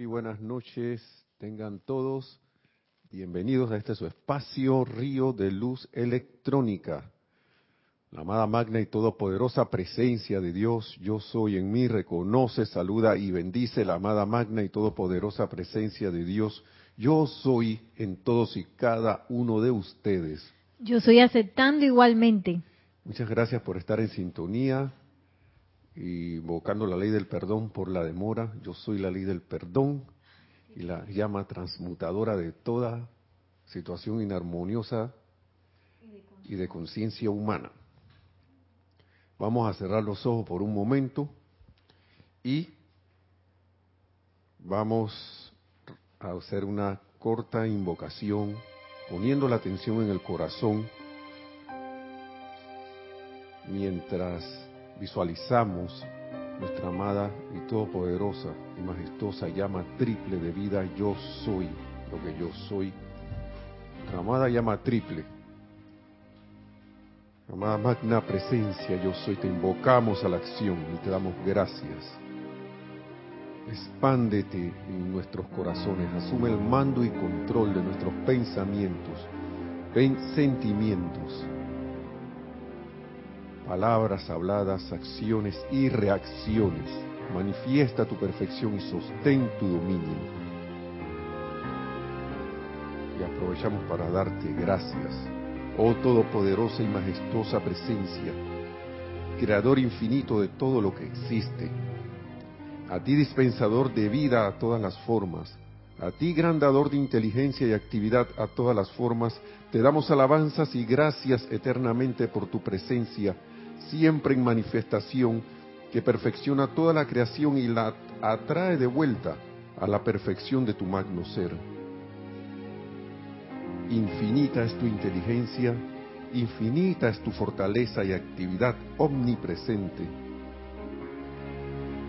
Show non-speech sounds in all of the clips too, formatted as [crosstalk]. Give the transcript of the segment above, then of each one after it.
Muy buenas noches, tengan todos bienvenidos a este su espacio Río de Luz Electrónica. La amada magna y todopoderosa presencia de Dios, yo soy en mí, reconoce, saluda y bendice la amada magna y todopoderosa presencia de Dios, yo soy en todos y cada uno de ustedes. Yo soy aceptando igualmente. Muchas gracias por estar en sintonía, invocando la ley del perdón por la demora. Yo soy la ley del perdón y la llama transmutadora de toda situación inarmoniosa y de conciencia humana. Vamos a cerrar los ojos por un momento y vamos a hacer una corta invocación poniendo la atención en el corazón mientras visualizamos nuestra amada y todopoderosa y majestuosa llama triple de vida, yo soy lo que yo soy. Nuestra amada llama triple. Amada magna presencia, yo soy, te invocamos a la acción y te damos gracias. Expándete en nuestros corazones, asume el mando y control de nuestros pensamientos, sentimientos, palabras habladas, acciones y reacciones. Manifiesta tu perfección y sostén tu dominio. Y aprovechamos para darte gracias, oh todopoderosa y majestuosa presencia, creador infinito de todo lo que existe. A ti dispensador de vida a todas las formas, a ti gran dador de inteligencia y actividad a todas las formas, te damos alabanzas y gracias eternamente por tu presencia siempre en manifestación, que perfecciona toda la creación y la atrae de vuelta a la perfección de tu magno ser. Infinita es tu inteligencia, infinita es tu fortaleza y actividad omnipresente.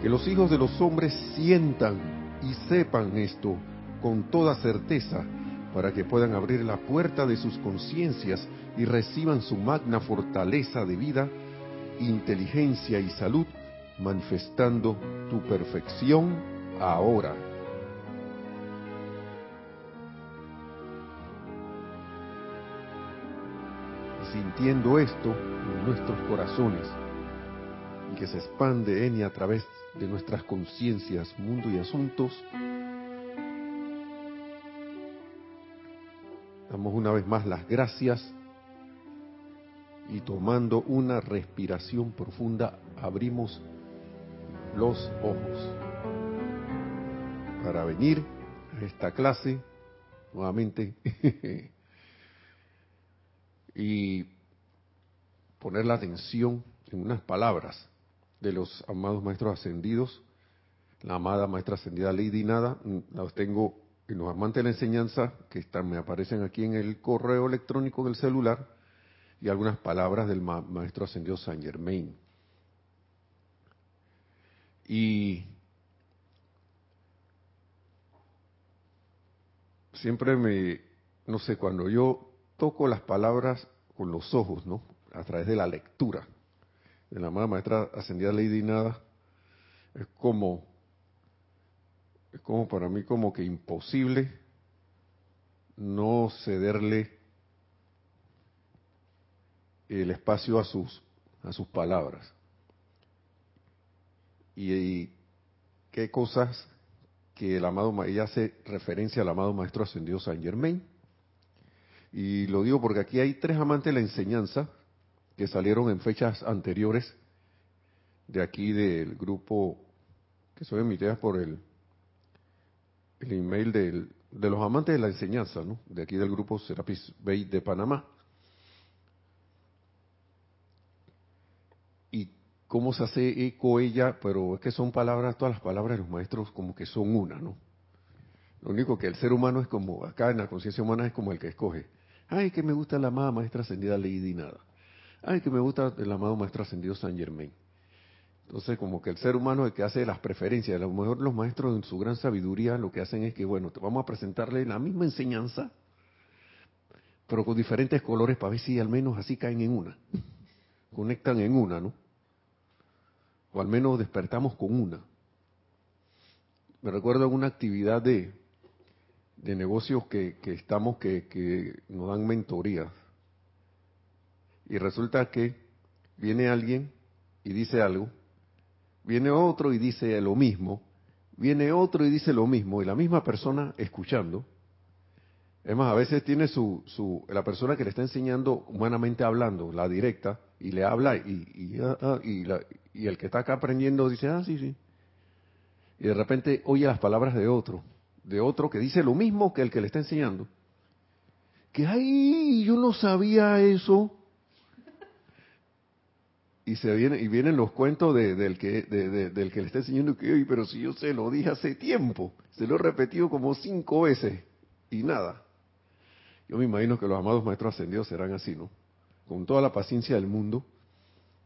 Que los hijos de los hombres sientan y sepan esto con toda certeza para que puedan abrir la puerta de sus conciencias y reciban su magna fortaleza de vida inteligencia y salud, manifestando tu perfección ahora. sintiendo esto en nuestros corazones y que se expande en y a través de nuestras conciencias, mundo y asuntos, damos una vez más las gracias y tomando una respiración profunda abrimos los ojos para venir a esta clase nuevamente [laughs] y poner la atención en unas palabras de los amados maestros ascendidos, la amada maestra ascendida Lady Nada, las tengo en los amantes de la enseñanza que están, me aparecen aquí en el correo electrónico del celular, y algunas palabras del maestro ascendido Saint Germain. Y siempre me, no sé, cuando yo toco las palabras con los ojos, ¿no? A través de la lectura de la amada maestra ascendida Lady Nada, es como, es como para mí como que imposible no cederle el espacio a sus, a sus palabras. Y, qué cosas que el amado, ella hace referencia al amado Maestro Ascendido San Germain. Y lo digo porque aquí hay tres amantes de la enseñanza que salieron en fechas anteriores de aquí del grupo que son emitidas por el, el email de los amantes de la enseñanza, ¿no? De aquí del grupo Serapis Bay de Panamá. Cómo se hace eco ella, pero es que son palabras, todas las palabras de los maestros como que son una, ¿no? Lo único que el ser humano es como, acá en la conciencia humana es como el que escoge. Ay, que me gusta la amada maestra ascendida Lady Nada. Ay, que me gusta el amado maestro ascendido San Germain. Entonces, como que el ser humano es el que hace las preferencias. A lo mejor los maestros en su gran sabiduría lo que hacen es que, bueno, te vamos a presentarle la misma enseñanza, pero con diferentes colores para ver si al menos así caen en una. Conectan en una, ¿no? O al menos despertamos con una. me recuerdo una actividad de, de negocios que, que estamos, que, que nos dan mentorías. Y resulta que viene alguien y dice algo, viene otro y dice lo mismo, viene otro y dice lo mismo, y la misma persona escuchando. Es más, a veces tiene su, su la persona que le está enseñando humanamente hablando, la directa, y le habla y, y, ah, ah, y, la, y el que está acá aprendiendo dice, ah, sí, sí. Y de repente oye las palabras de otro, de otro que dice lo mismo que el que le está enseñando. Que, ay, yo no sabía eso y se viene y vienen los cuentos de, del que del que le está enseñando que pero si yo se lo dije hace tiempo se lo he repetido como cinco veces y nada yo me imagino que los amados maestros ascendidos serán así no con toda la paciencia del mundo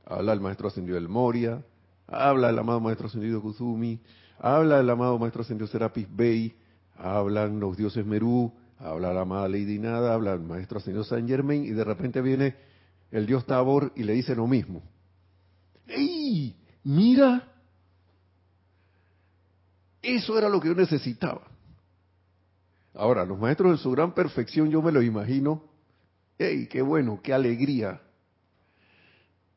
habla el maestro ascendido del Moria habla el amado maestro ascendido Kuzumi habla el amado maestro ascendido Serapis Bey hablan los dioses Merú habla la amada Lady Nada habla el maestro ascendido Saint Germain y de repente viene el dios Tabor y le dice lo mismo ¡Ey! Mira. Eso era lo que yo necesitaba. Ahora, los maestros de su gran perfección, yo me lo imagino. ¡Ey! ¡Qué bueno! ¡Qué alegría!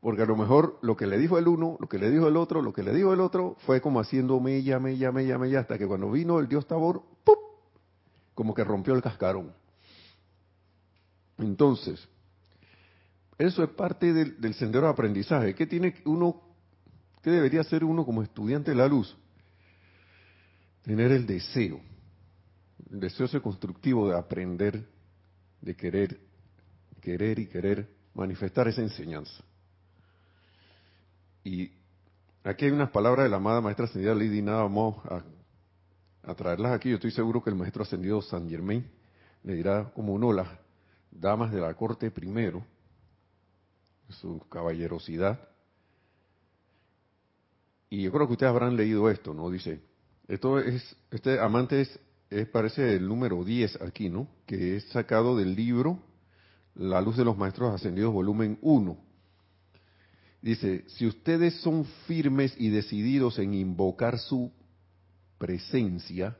Porque a lo mejor lo que le dijo el uno, lo que le dijo el otro, lo que le dijo el otro, fue como haciendo mella, mella, mella, mella, hasta que cuando vino el dios Tabor, ¡pum! como que rompió el cascarón. Entonces, eso es parte del, sendero de aprendizaje. ¿Qué tiene uno, qué debería hacer uno como estudiante de la luz? Tener el deseo, el deseo ese constructivo de aprender, de querer, querer y querer manifestar esa enseñanza. Y aquí hay unas palabras de la amada maestra ascendida Lady Nada, vamos a, traerlas aquí. Yo estoy seguro que el maestro ascendido San Germain le dirá como uno las damas de la corte primero su caballerosidad. Y yo creo que ustedes habrán leído esto, ¿no? Dice, esto es, este amante es, parece el número 10 aquí, ¿no? Que es sacado del libro La luz de los maestros ascendidos, volumen 1. Dice, si ustedes son firmes y decididos en invocar su presencia,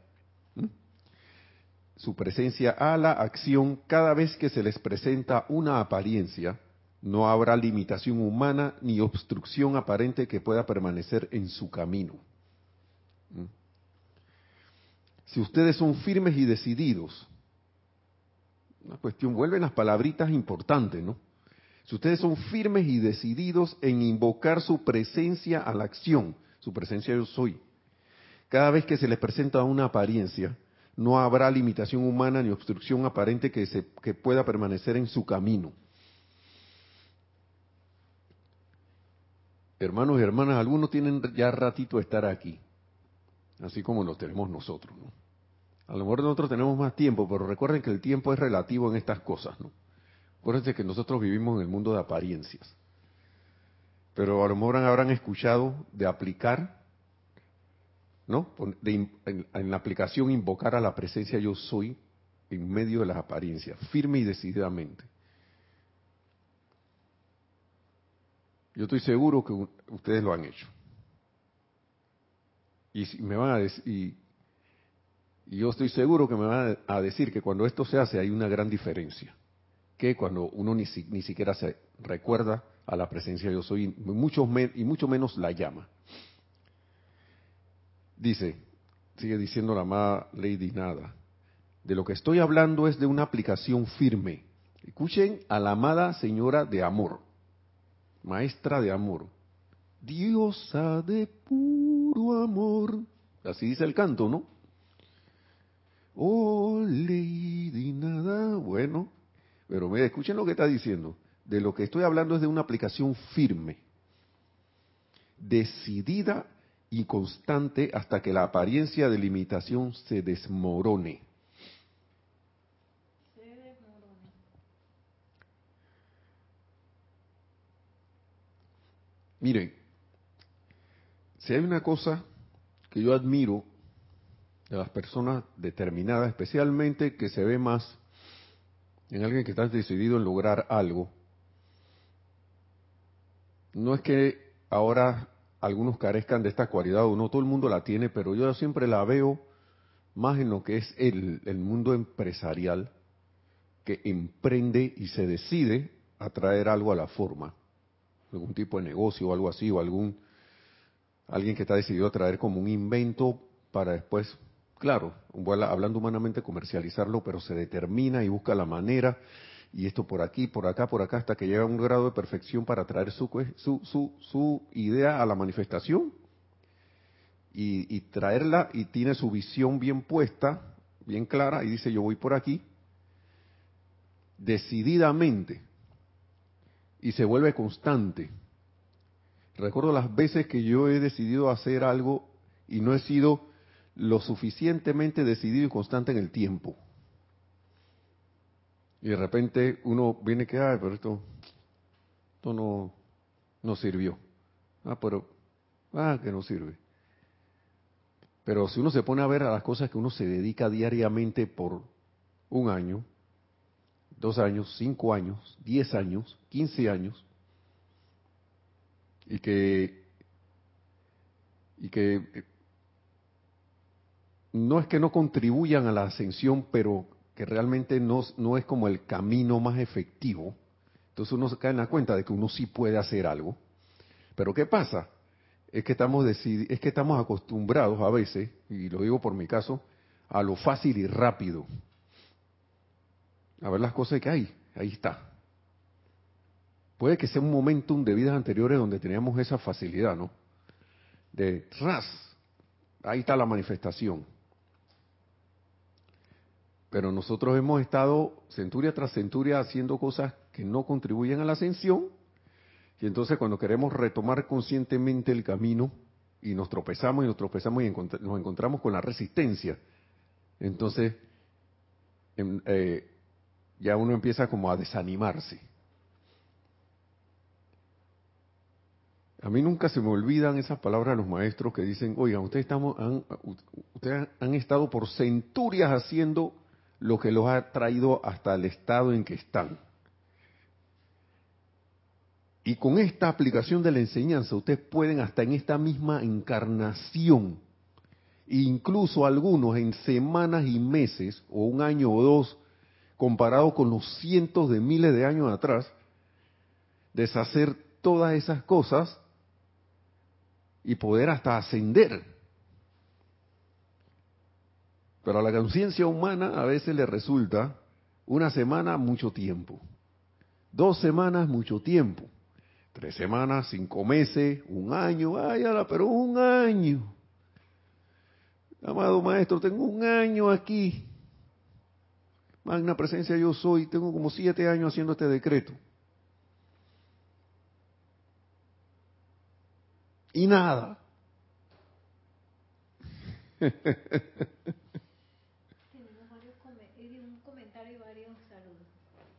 su presencia a la acción cada vez que se les presenta una apariencia, no habrá limitación humana ni obstrucción aparente que pueda permanecer en su camino. Si ustedes son firmes y decididos, una cuestión, vuelven las palabritas importantes, ¿no? Si ustedes son firmes y decididos en invocar su presencia a la acción, su presencia yo soy, cada vez que se les presenta una apariencia, no habrá limitación humana ni obstrucción aparente que, se, que pueda permanecer en su camino. hermanos y hermanas, algunos tienen ya ratito de estar aquí, así como lo tenemos nosotros. ¿no? A lo mejor nosotros tenemos más tiempo, pero recuerden que el tiempo es relativo en estas cosas. ¿no? Acuérdense que nosotros vivimos en el mundo de apariencias. Pero a lo mejor habrán escuchado de aplicar, ¿no? en, en la aplicación invocar a la presencia yo soy en medio de las apariencias, firme y decididamente. Yo estoy seguro que ustedes lo han hecho. Y me van a decir, y, yo estoy seguro que me van a decir que cuando esto se hace hay una gran diferencia, que cuando uno ni, siquiera se recuerda a la presencia de yo soy, y mucho menos la llama. Dice, sigue diciendo la amada Lady Nada, de lo que estoy hablando es de una aplicación firme. Escuchen a la amada señora de amor maestra de amor, diosa de puro amor. Así dice el canto, ¿no? Oh, Lady Nada. Bueno, pero me escuchen lo que está diciendo. De lo que estoy hablando es de una aplicación firme, decidida y constante hasta que la apariencia de limitación se desmorone. Miren, si hay una cosa que yo admiro de las personas determinadas, especialmente que se ve más en alguien que está decidido en lograr algo, no es que ahora algunos carezcan de esta cualidad o no todo el mundo la tiene, pero yo siempre la veo más en lo que es el, el mundo empresarial que emprende y se decide a traer algo a la forma, algún tipo de negocio o algo así, o algún alguien que está decidido a traer como un invento para después, claro, hablando humanamente, comercializarlo, pero se determina y busca la manera, y esto por aquí, por acá, por acá, hasta que llega a un grado de perfección para traer su, su, su, su idea a la manifestación y, y traerla y tiene su visión bien puesta, bien clara, y dice yo voy por aquí, decididamente, y se vuelve constante. Recuerdo las veces que yo he decidido hacer algo y no he sido lo suficientemente decidido y constante en el tiempo. Y de repente uno viene que, ay, pero esto, esto no, no sirvió. Ah, pero, ah, que no sirve. Pero si uno se pone a ver a las cosas que uno se dedica diariamente por un año, dos años, cinco años, diez años, quince años, y que, y que no es que no contribuyan a la ascensión, pero que realmente no, no es como el camino más efectivo. Entonces uno se cae en la cuenta de que uno sí puede hacer algo. Pero ¿qué pasa? Es que estamos es que estamos acostumbrados a veces, y lo digo por mi caso, a lo fácil y rápido. A ver las cosas que hay, ahí está. Puede que sea un momentum de vidas anteriores donde teníamos esa facilidad, ¿no? De ras, ahí está la manifestación. Pero nosotros hemos estado centuria tras centuria haciendo cosas que no contribuyen a la ascensión. Y entonces cuando queremos retomar conscientemente el camino y nos tropezamos y nos tropezamos y nos encontramos con la resistencia, entonces em, eh, ya uno empieza como a desanimarse. A mí nunca se me olvidan esas palabras de los maestros que dicen, oigan, ustedes, estamos, ustedes han estado por centurias haciendo lo que los ha traído hasta el estado en que están. Y con esta aplicación de la enseñanza, ustedes pueden hasta en esta misma encarnación, incluso algunos en semanas y meses, o un año o dos, comparado con los cientos de miles de años atrás, deshacer todas esas cosas y poder hasta ascender pero a la conciencia humana a veces le resulta una semana mucho tiempo, dos semanas mucho tiempo, tres semanas, cinco meses, un año, ay, pero un año. Amado maestro, tengo un año aquí. Magna presencia yo soy, tengo como siete años haciendo este decreto. Y nada. [laughs]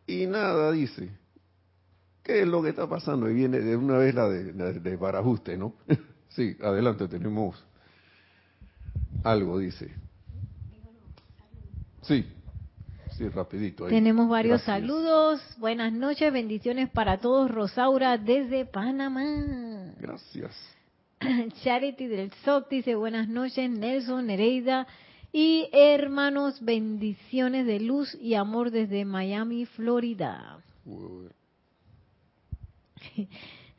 y nada dice. ¿Qué es lo que está pasando? Y viene de una vez la de, de, Barajuste, ¿no? [laughs] sí, adelante, tenemos algo, dice. Sí, sí, rapidito. Tenemos varios saludos. Buenas noches, bendiciones para todos. Rosaura desde Panamá. Gracias. [clears throat] Charity del SOC dice buenas noches. Nelson, Nereida y hermanos, bendiciones de luz y amor desde Miami, Florida. [laughs]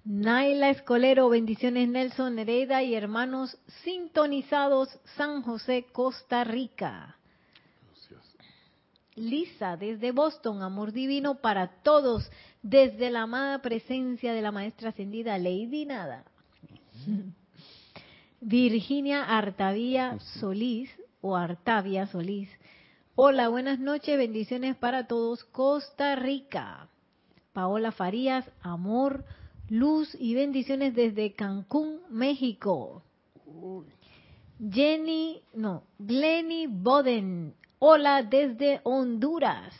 Naila Escolero, bendiciones Nelson Nereida y hermanos sintonizados San José, Costa Rica. Lisa desde Boston, amor divino para todos, desde la amada presencia de la maestra ascendida Lady Nada. [laughs] Virginia Artavía Solís o Artavia Solís. Hola, buenas noches, bendiciones para todos. Costa Rica. Paola Farías, amor, luz y bendiciones desde Cancún, México. Jenny, no, Glenny Boden. Hola desde Honduras.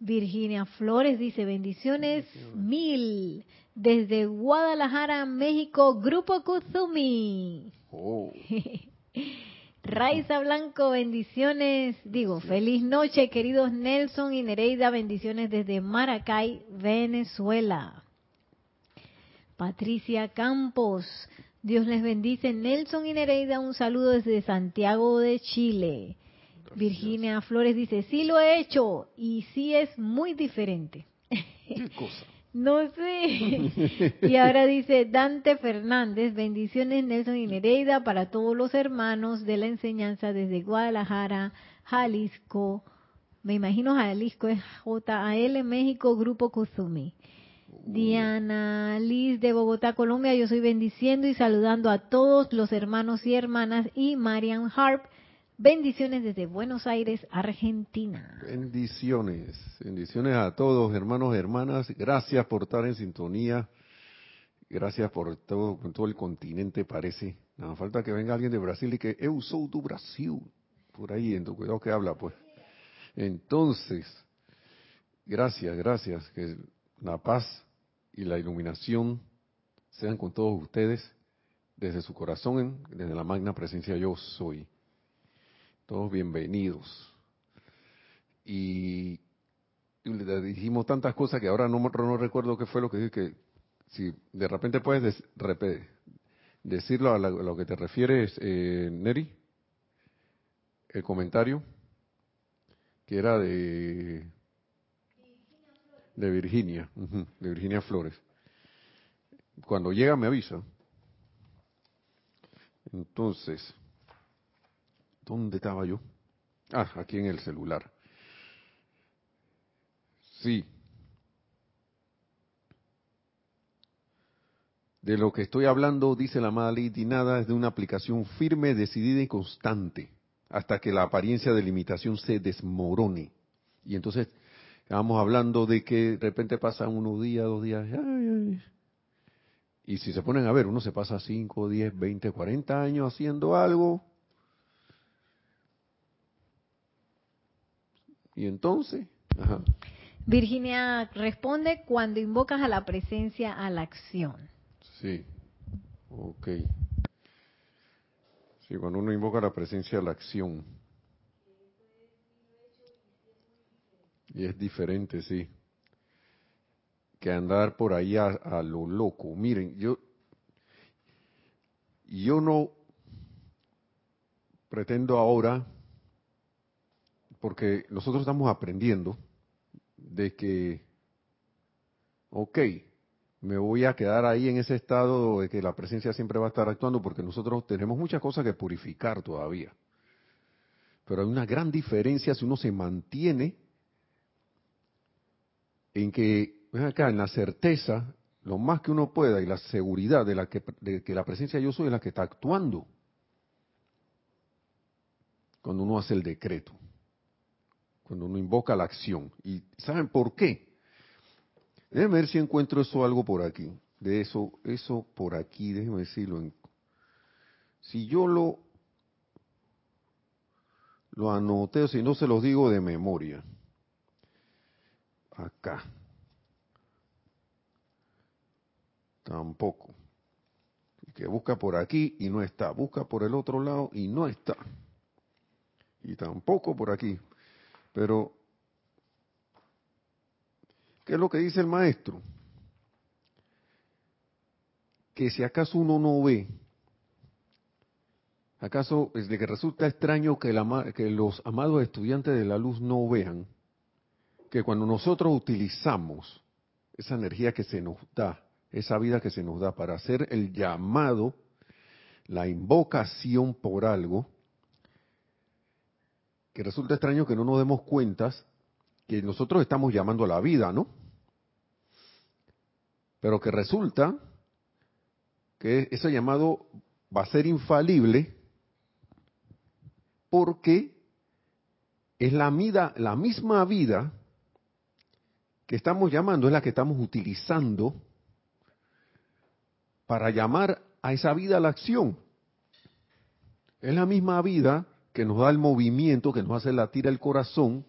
Virginia Flores dice bendiciones mil desde Guadalajara, México, Grupo Kuzumi. Oh. [laughs] Raiza Blanco, bendiciones. Digo, feliz noche, queridos Nelson y Nereida, bendiciones desde Maracay, Venezuela. Patricia Campos, Dios les bendice. Nelson y Nereida, un saludo desde Santiago de Chile. Virginia Flores dice, sí lo he hecho y sí es muy diferente. ¿Qué cosa? No sé. Y ahora dice Dante Fernández, bendiciones Nelson y Nereida para todos los hermanos de la enseñanza desde Guadalajara, Jalisco. Me imagino Jalisco es JAL México, Grupo Kuzumi. Diana Liz de Bogotá, Colombia, yo soy bendiciendo y saludando a todos los hermanos y hermanas y Marian Harp Bendiciones desde Buenos Aires, Argentina. Bendiciones, bendiciones a todos, hermanos hermanas. Gracias por estar en sintonía. Gracias por todo, todo el continente parece. Nada falta que venga alguien de Brasil y que eu sou do Brasil. Por ahí, en tu cuidado que habla, pues. Entonces, gracias, gracias. Que la paz y la iluminación sean con todos ustedes desde su corazón, desde la magna presencia yo soy. Todos bienvenidos. Y, le dijimos tantas cosas que ahora no, recuerdo qué fue lo que dije, que si de repente puedes decirlo a, lo que te refieres, eh, Neri, el comentario, que era de de Virginia, de Virginia Flores. Cuando llega me avisa. Entonces, ¿Dónde estaba yo? Ah, aquí en el celular. Sí. De lo que estoy hablando, dice la amada Lady Nada, es de una aplicación firme, decidida y constante, hasta que la apariencia de limitación se desmorone. Y entonces, vamos hablando de que de repente pasan unos días, dos días, y si se ponen a ver, uno se pasa 5, 10, 20, 40 años haciendo algo, Y entonces, Virginia responde cuando invocas a la presencia a la acción. Sí, ok. Sí, cuando uno invoca la presencia a la acción. Y es diferente, sí. Que andar por ahí a, a lo loco. Miren, yo, yo no pretendo ahora porque nosotros estamos aprendiendo de que, ok, me voy a quedar ahí en ese estado de que la presencia siempre va a estar actuando porque nosotros tenemos muchas cosas que purificar todavía. Pero hay una gran diferencia si uno se mantiene en que, acá, en la certeza, lo más que uno pueda y la seguridad de, la que, de que la presencia yo soy es la que está actuando cuando uno hace el decreto cuando uno invoca la acción. ¿Y saben por qué? Déjenme ver si encuentro eso algo por aquí. De eso, eso por aquí, déjenme decirlo. Si yo lo, lo anoté, o si no se los digo de memoria. Acá. Tampoco. Que busca por aquí y no está. Busca por el otro lado y no está. Y tampoco por aquí. Pero, ¿qué es lo que dice el maestro? Que si acaso uno no ve, acaso es de que resulta extraño que, que los amados estudiantes de la luz no vean que cuando nosotros utilizamos esa energía que se nos da, esa vida que se nos da para hacer el llamado, la invocación por algo, que resulta extraño que no nos demos cuentas que nosotros estamos llamando a la vida, ¿no? Pero que resulta que ese llamado va a ser infalible porque es la vida, la misma vida que estamos llamando, es la que estamos utilizando para llamar a esa vida a la acción. Es la misma vida que nos da el movimiento, que nos hace latir el corazón,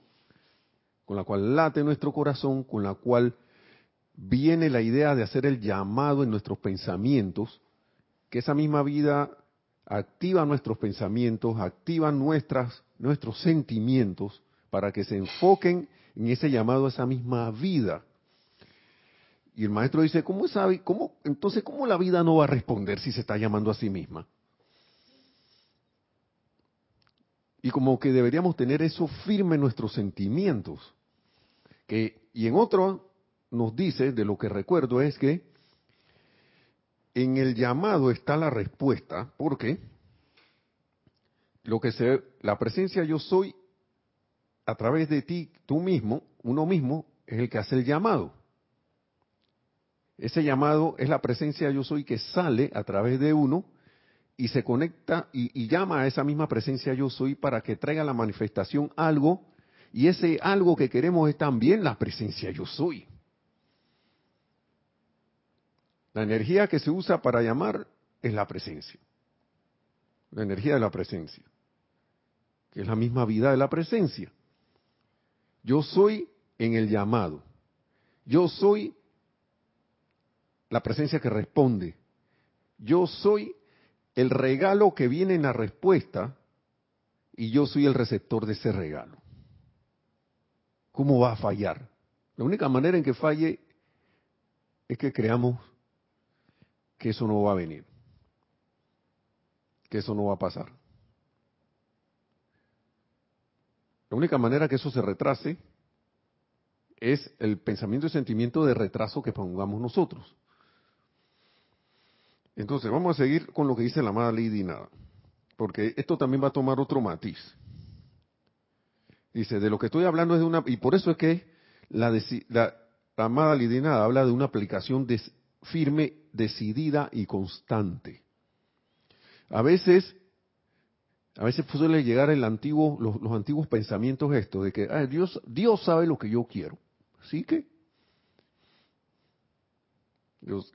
con la cual late nuestro corazón, con la cual viene la idea de hacer el llamado en nuestros pensamientos, que esa misma vida activa nuestros pensamientos, activa nuestras, nuestros sentimientos para que se enfoquen en ese llamado a esa misma vida. Y el maestro dice, ¿cómo sabe? ¿Cómo, entonces, ¿cómo la vida no va a responder si se está llamando a sí misma? Y como que deberíamos tener eso firme en nuestros sentimientos. Que, y en otro nos dice, de lo que recuerdo, es que en el llamado está la respuesta, porque lo que se, la presencia yo soy a través de ti, tú mismo, uno mismo, es el que hace el llamado. Ese llamado es la presencia yo soy que sale a través de uno y se conecta y, llama a esa misma presencia yo soy para que traiga la manifestación algo y ese algo que queremos es también la presencia yo soy. La energía que se usa para llamar es la presencia. La energía de la presencia. Que es la misma vida de la presencia. Yo soy en el llamado. Yo soy la presencia que responde. Yo soy el regalo que viene en la respuesta y yo soy el receptor de ese regalo. ¿Cómo va a fallar? La única manera en que falle es que creamos que eso no va a venir, que eso no va a pasar. La única manera que eso se retrase es el pensamiento y sentimiento de retraso que pongamos nosotros. Entonces, vamos a seguir con lo que dice la amada Lady Nada, porque esto también va a tomar otro matiz. Dice, de lo que estoy hablando es de una, y por eso es que la, la, amada Lady habla de una aplicación firme, decidida y constante. A veces, a veces suele llegar el antiguo, los, antiguos pensamientos estos de que Dios, Dios sabe lo que yo quiero. Así que Dios,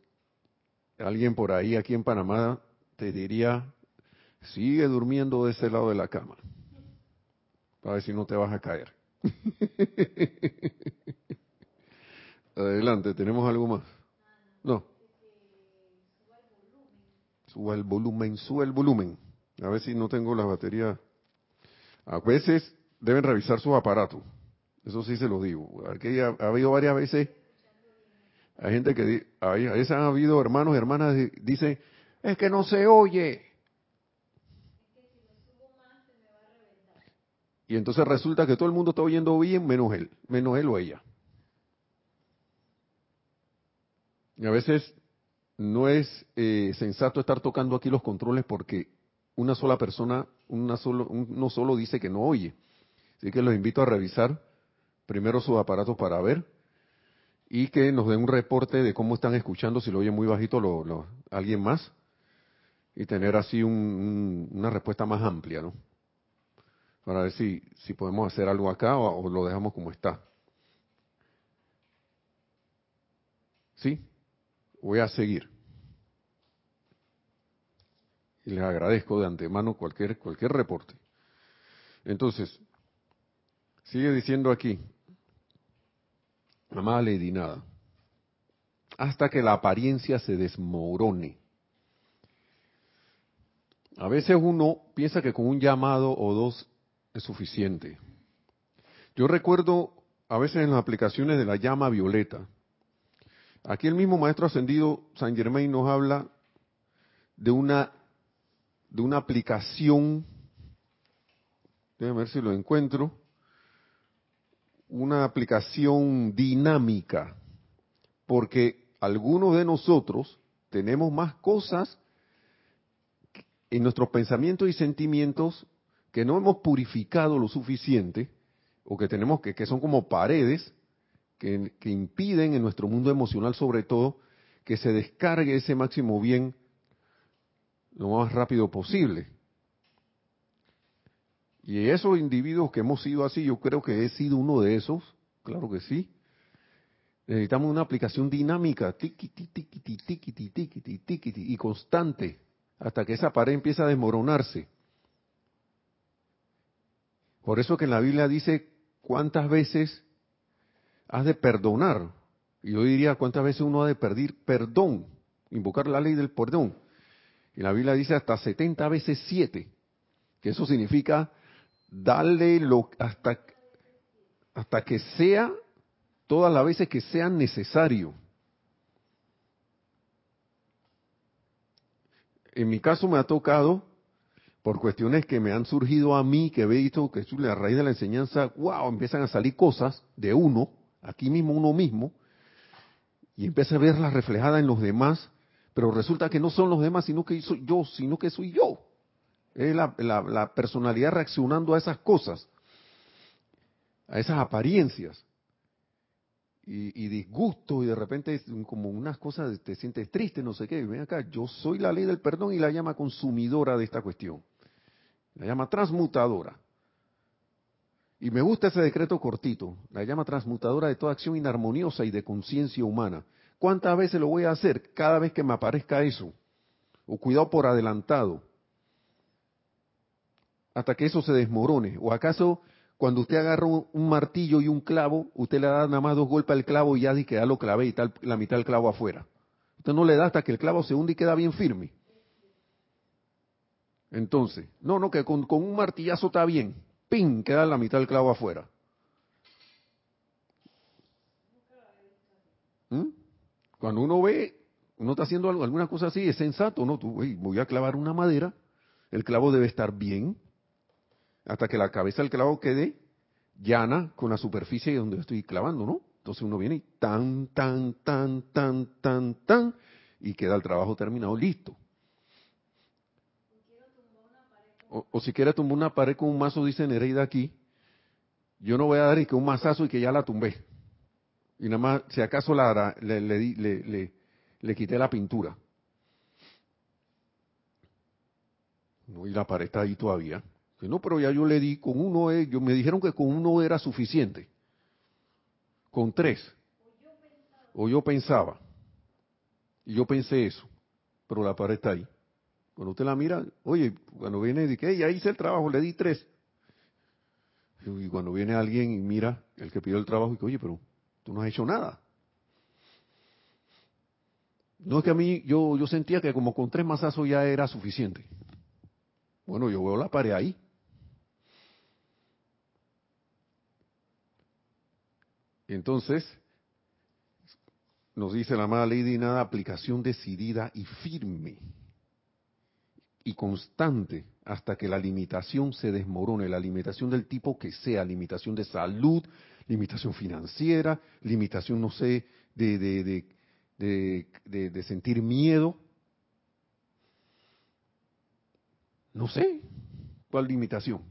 alguien por ahí aquí en Panamá te diría, sigue durmiendo de ese lado de la cama, para ver si no te vas a caer. [laughs] Adelante, ¿tenemos algo más? No. Suba el volumen, suba el volumen. A ver si no tengo la batería. A veces deben revisar sus aparatos. Eso sí se lo digo. Aquí ha, habido varias veces. Hay gente que, a veces han habido hermanos y hermanas que dicen, es que no se oye. Y entonces resulta que todo el mundo está oyendo bien menos él, menos él o ella. Y a veces no es eh, sensato estar tocando aquí los controles porque una sola persona, una solo, uno solo dice que no oye. Así que los invito a revisar primero sus aparatos para ver y que nos den un reporte de cómo están escuchando, si lo oye muy bajito lo, alguien más, y tener así una respuesta más amplia, ¿no? Para ver si, si podemos hacer algo acá o lo dejamos como está. ¿Sí? voy a seguir. Y les agradezco de antemano cualquier, cualquier reporte. Entonces, sigue diciendo aquí, amada Lady Nada, hasta que la apariencia se desmorone. A veces uno piensa que con un llamado o dos es suficiente. Yo recuerdo a veces en las aplicaciones de la llama violeta, Aquí el mismo maestro ascendido San Germain nos habla de una de una aplicación, déjame ver si lo encuentro, una aplicación dinámica, porque algunos de nosotros tenemos más cosas en nuestros pensamientos y sentimientos que no hemos purificado lo suficiente, o que tenemos que, que son como paredes, que, impiden en nuestro mundo emocional sobre todo que se descargue ese máximo bien lo más rápido posible. Y esos individuos que hemos sido así, yo creo que he sido uno de esos, claro que sí. Necesitamos una aplicación dinámica, y constante, hasta que esa pared empiece a desmoronarse. Por eso que en la Biblia dice cuántas veces has de perdonar. Y yo diría, ¿cuántas veces uno ha de pedir perdón? Invocar la ley del perdón. Y la Biblia dice hasta 70 veces 7, que eso significa darle lo, hasta, hasta que sea, todas las veces que sea necesario. En mi caso me ha tocado, por cuestiones que me han surgido a mí, que he visto que a raíz de la enseñanza, wow, empiezan a salir cosas de uno, aquí mismo uno mismo, y empieza a verlas reflejadas en los demás, pero resulta que no son los demás, sino que yo, sino que soy yo. Es la, la personalidad reaccionando a esas cosas, a esas apariencias y, disgusto y de repente como unas cosas te sientes triste, no sé qué. Ven acá, yo soy la ley del perdón y la llama consumidora de esta cuestión. La llama transmutadora. Y me gusta ese decreto cortito, la llama transmutadora de toda acción inarmoniosa y de conciencia humana. ¿Cuántas veces lo voy a hacer? Cada vez que me aparezca eso. O cuidado por adelantado. Hasta que eso se desmorone. ¿O acaso cuando usted agarra un, martillo y un clavo, usted le da nada más dos golpes al clavo y ya dice que ya lo clavé y tal, la mitad del clavo afuera. Usted no le da hasta que el clavo se hunde y queda bien firme. Entonces, no, no, que con, un martillazo está bien. ¡Pin! Queda la mitad del clavo afuera. ¿Mm? Cuando uno ve, uno está haciendo alguna cosa así, es sensato, ¿no? Tú, voy a clavar una madera, el clavo debe estar bien, hasta que la cabeza del clavo quede llana con la superficie donde estoy clavando, ¿no? Entonces uno viene y tan, tan, tan, tan, tan, tan, y queda el trabajo terminado, listo. O, si quiere tumbar una pared con un mazo, dice Nereida aquí, yo no voy a dar que un mazazo y que ya la tumbé. Y nada más, si acaso la, le, le, le, le quité la pintura. y la pared está ahí todavía no, pero ya yo le di con uno, eh, me dijeron que con uno era suficiente. Con tres. O yo pensaba. Y yo pensé eso. Pero la pared está ahí. Cuando usted la mira, oye, cuando viene y dice, ya hice el trabajo, le di tres. Y cuando viene alguien y mira, el que pidió el trabajo, y dice, oye, pero tú no has hecho nada. No es que a mí, yo, yo sentía que como con tres masazos ya era suficiente. Bueno, yo veo la pared ahí. Entonces, nos dice la amada Lady Nada, aplicación decidida y firme y constante hasta que la limitación se desmorone, la limitación del tipo que sea, limitación de salud, limitación financiera, limitación, no sé, de, de, de, sentir miedo. No sé cuál limitación.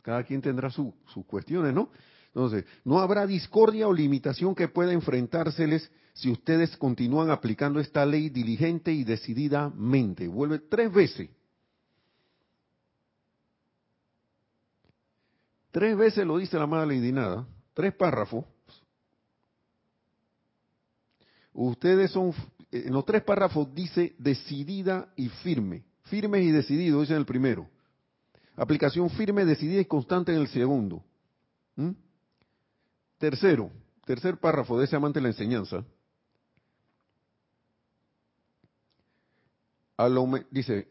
Cada quien tendrá sus cuestiones, ¿no? Entonces, no habrá discordia o limitación que pueda enfrentárseles si ustedes continúan aplicando esta ley diligente y decididamente. Vuelve tres veces. Tres veces lo dice la Madre Lady Nada, tres párrafos. Ustedes son, en los tres párrafos dice decidida y firme. Firme y decidido, dice en el primero. Aplicación firme, decidida y constante en el segundo. ¿Mm? Tercero, tercer párrafo de ese amante de la enseñanza. dice,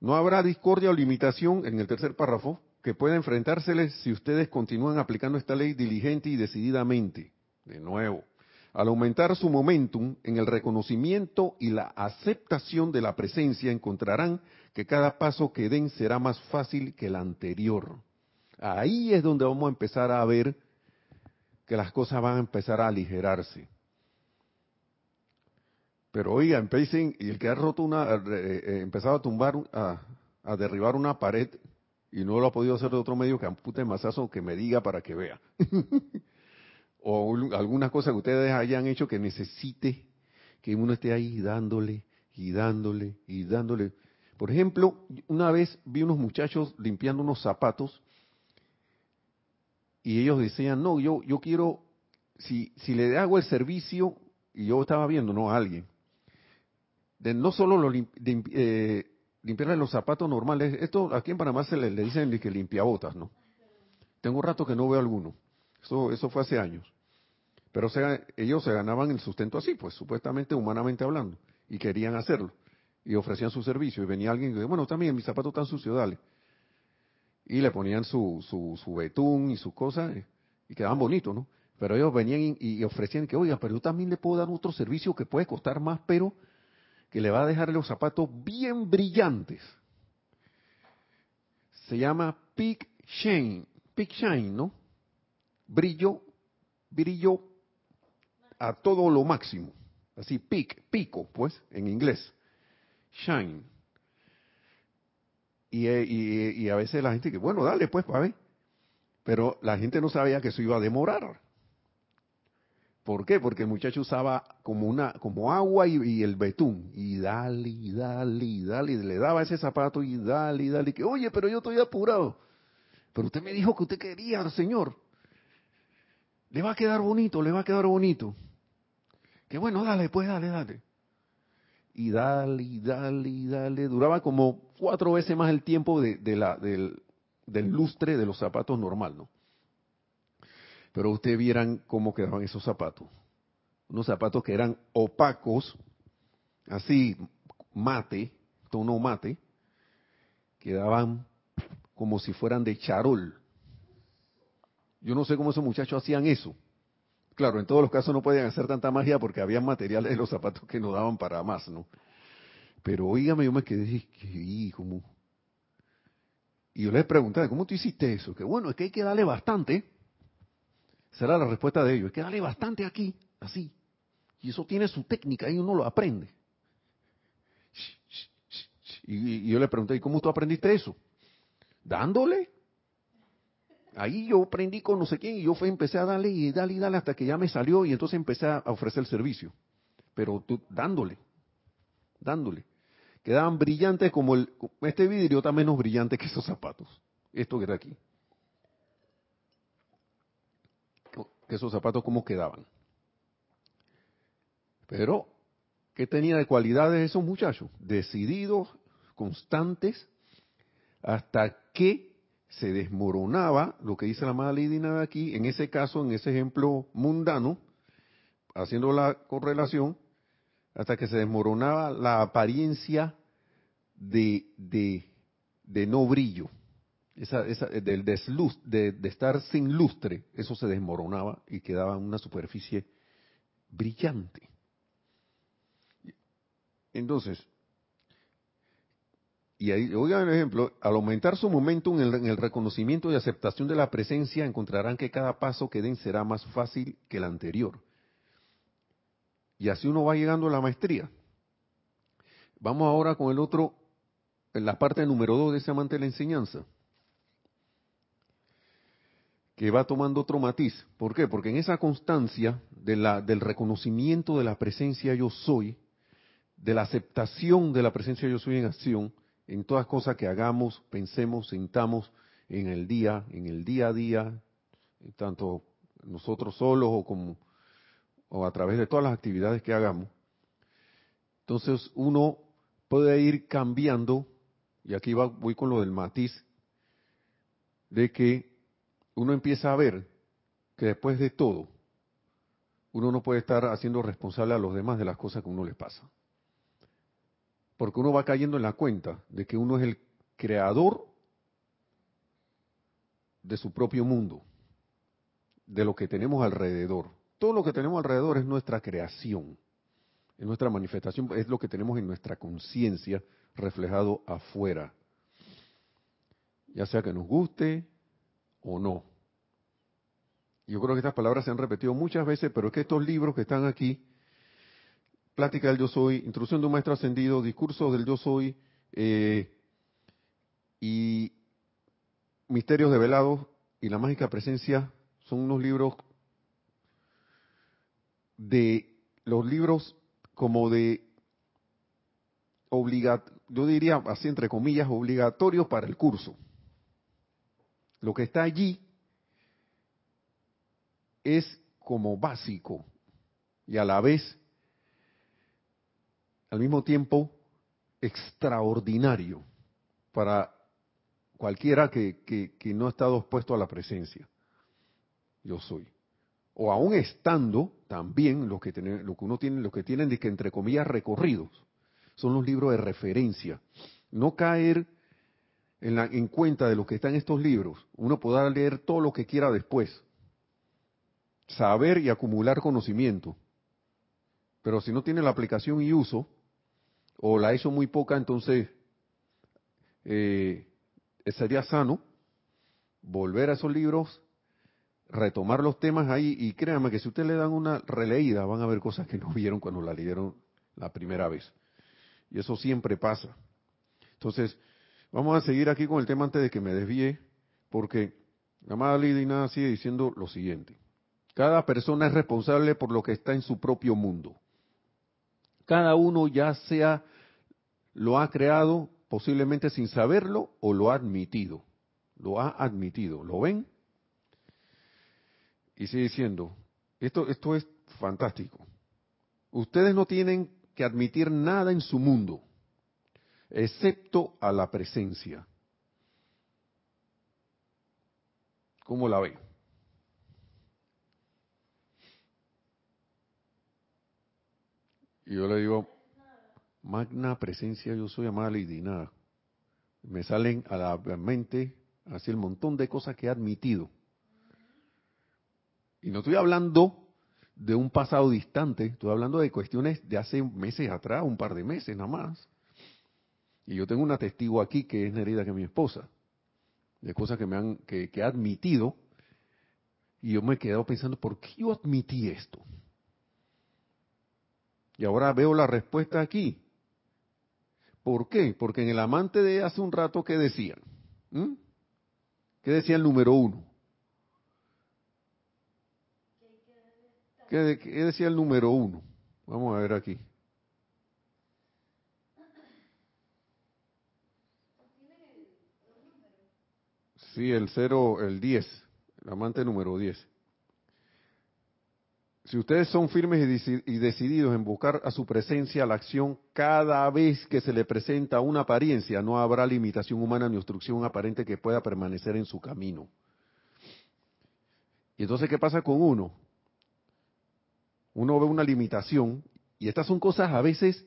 no habrá discordia o limitación en el tercer párrafo que pueda enfrentárseles si ustedes continúan aplicando esta ley diligente y decididamente. De nuevo, al aumentar su momentum en el reconocimiento y la aceptación de la presencia, encontrarán que cada paso que den será más fácil que el anterior. Ahí es donde vamos a empezar a ver que las cosas van a empezar a aligerarse. Pero oiga, empiecen, y el que ha roto una, eh, eh, empezado a tumbar, a, derribar una pared y no lo ha podido hacer de otro medio que ampute masazo que me diga para que vea. [laughs] o alguna cosa que ustedes hayan hecho que necesite que uno esté ahí dándole y dándole y dándole. Por ejemplo, una vez vi unos muchachos limpiando unos zapatos y ellos decían, no, yo, yo quiero, si, si le hago el servicio, y yo estaba viendo, no, a alguien, de no solo lo eh, limpiarle los zapatos normales, esto aquí en Panamá se le, dicen que limpia botas, ¿no? Tengo un rato que no veo alguno, eso, eso fue hace años. Pero ellos se ganaban el sustento así, pues supuestamente, humanamente hablando, y querían hacerlo, y ofrecían su servicio, y venía alguien y decía, bueno, también mis zapatos están sucios, dale y le ponían su, su, betún y sus cosas eh, y quedaban bonitos, ¿no? Pero ellos venían y, ofrecían que, oiga, pero yo también le puedo dar otro servicio que puede costar más, pero que le va a dejar los zapatos bien brillantes. Se llama Peak Shine, Peak Shine, ¿no? Brillo, brillo a todo lo máximo. Así, peak, pico, pues, en inglés. Shine. Y, y, a veces la gente que, bueno, dale pues, para ver. Pero la gente no sabía que eso iba a demorar. ¿Por qué? Porque el muchacho usaba como una, como agua y, el betún. Y dale, y dale, y dale. Y le daba ese zapato y dale, y dale. que, oye, pero yo estoy apurado. Pero usted me dijo que usted quería, señor. Le va a quedar bonito, le va a quedar bonito. Que bueno, dale, pues dale, dale. Y dale, y dale, y dale. Duraba como cuatro veces más el tiempo de, la, del, lustre de los zapatos normal, ¿no? Pero ustedes vieran cómo quedaban esos zapatos. Unos zapatos que eran opacos, así, mate, tono mate, quedaban como si fueran de charol. Yo no sé cómo esos muchachos hacían eso. Claro, en todos los casos no podían hacer tanta magia porque había materiales de los zapatos que no daban para más, ¿no? Pero oígame, yo me quedé, y como... Y yo les pregunté, ¿cómo tú hiciste eso? Que bueno, es que hay que darle bastante. Será la respuesta de ellos, hay que darle bastante aquí, así. Y eso tiene su técnica y uno lo aprende. Y, yo le pregunté, ¿y cómo tú aprendiste eso? Dándole. Ahí yo aprendí con no sé quién y yo fue, empecé a darle y darle y darle hasta que ya me salió y entonces empecé a ofrecer el servicio. Pero tú, dándole, dándole. Quedaban brillantes como el, este vidrio está menos brillante que esos zapatos. Esto que está aquí. Que esos zapatos cómo quedaban. Pero, ¿qué tenía de cualidades esos muchachos? Decididos, constantes, hasta que se desmoronaba lo que dice la madre de aquí, en ese caso, en ese ejemplo mundano, haciendo la correlación, hasta que se desmoronaba la apariencia de, de, no brillo, esa, esa, del desluz, de, estar sin lustre, eso se desmoronaba y quedaba una superficie brillante. Entonces, y ahí, oigan el ejemplo, al aumentar su momentum en el, reconocimiento y aceptación de la presencia, encontrarán que cada paso que den será más fácil que el anterior. Y así uno va llegando a la maestría. Vamos ahora con el otro, en la parte número dos de ese amante de la enseñanza, que va tomando otro matiz. ¿Por qué? Porque en esa constancia de la, del reconocimiento de la presencia yo soy, de la aceptación de la presencia yo soy en acción, en todas cosas que hagamos, pensemos, sintamos en el día, en el día a día, tanto nosotros solos o como o a través de todas las actividades que hagamos. Entonces uno puede ir cambiando, y aquí voy con lo del matiz, de que uno empieza a ver que después de todo, uno no puede estar haciendo responsable a los demás de las cosas que uno les pasa porque uno va cayendo en la cuenta de que uno es el creador de su propio mundo, de lo que tenemos alrededor. Todo lo que tenemos alrededor es nuestra creación, es nuestra manifestación, es lo que tenemos en nuestra conciencia reflejado afuera, ya sea que nos guste o no. Yo creo que estas palabras se han repetido muchas veces, pero es que estos libros que están aquí Plática del Yo Soy, Introducción de un Maestro Ascendido, Discurso del Yo Soy eh, y Misterios Develados y La Mágica Presencia son unos libros de los libros como de yo diría así entre comillas, obligatorios para el curso. Lo que está allí es como básico y a la vez al mismo tiempo extraordinario para cualquiera que, que, no ha estado expuesto a la presencia. Yo soy. O aún estando, también lo que, lo que uno tiene, lo que tienen de que entre comillas recorridos, son los libros de referencia. No caer en, la, en cuenta de lo que está en estos libros. Uno podrá leer todo lo que quiera después. Saber y acumular conocimiento. Pero si no tiene la aplicación y uso, o la hecho muy poca, entonces eh, sería sano volver a esos libros, retomar los temas ahí y créanme que si ustedes le dan una releída van a ver cosas que no [laughs] vieron cuando la leyeron la primera vez. Y eso siempre pasa. Entonces, vamos a seguir aquí con el tema antes de que me desvíe, porque la madre Lidina sigue diciendo lo siguiente. Cada persona es responsable por lo que está en su propio mundo. Cada uno ya sea lo ha creado posiblemente sin saberlo o lo ha admitido. Lo ha admitido. ¿Lo ven? Y sigue diciendo, esto, esto es fantástico. Ustedes no tienen que admitir nada en su mundo, excepto a la presencia. ¿Cómo la ven? Y yo le digo, magna presencia, yo soy amada y nada. Me salen a la mente así el montón de cosas que he admitido. Y no estoy hablando de un pasado distante, estoy hablando de cuestiones de hace meses atrás, un par de meses nada más. Y yo tengo una testigo aquí que es Nerida, que es mi esposa, de cosas que me han, que, que he admitido. Y yo me he quedado pensando, ¿por qué yo admití esto? Y ahora veo la respuesta aquí. ¿Por qué? Porque en el amante de hace un rato, ¿qué decían? ¿Mm? ¿Qué decía el número uno? ¿Qué, decía el número uno? Vamos a ver aquí. Sí, el cero, el diez, el amante número diez. Si ustedes son firmes y decididos en buscar a su presencia la acción cada vez que se le presenta una apariencia, no habrá limitación humana ni obstrucción aparente que pueda permanecer en su camino. Y entonces, ¿qué pasa con uno? Uno ve una limitación y estas son cosas a veces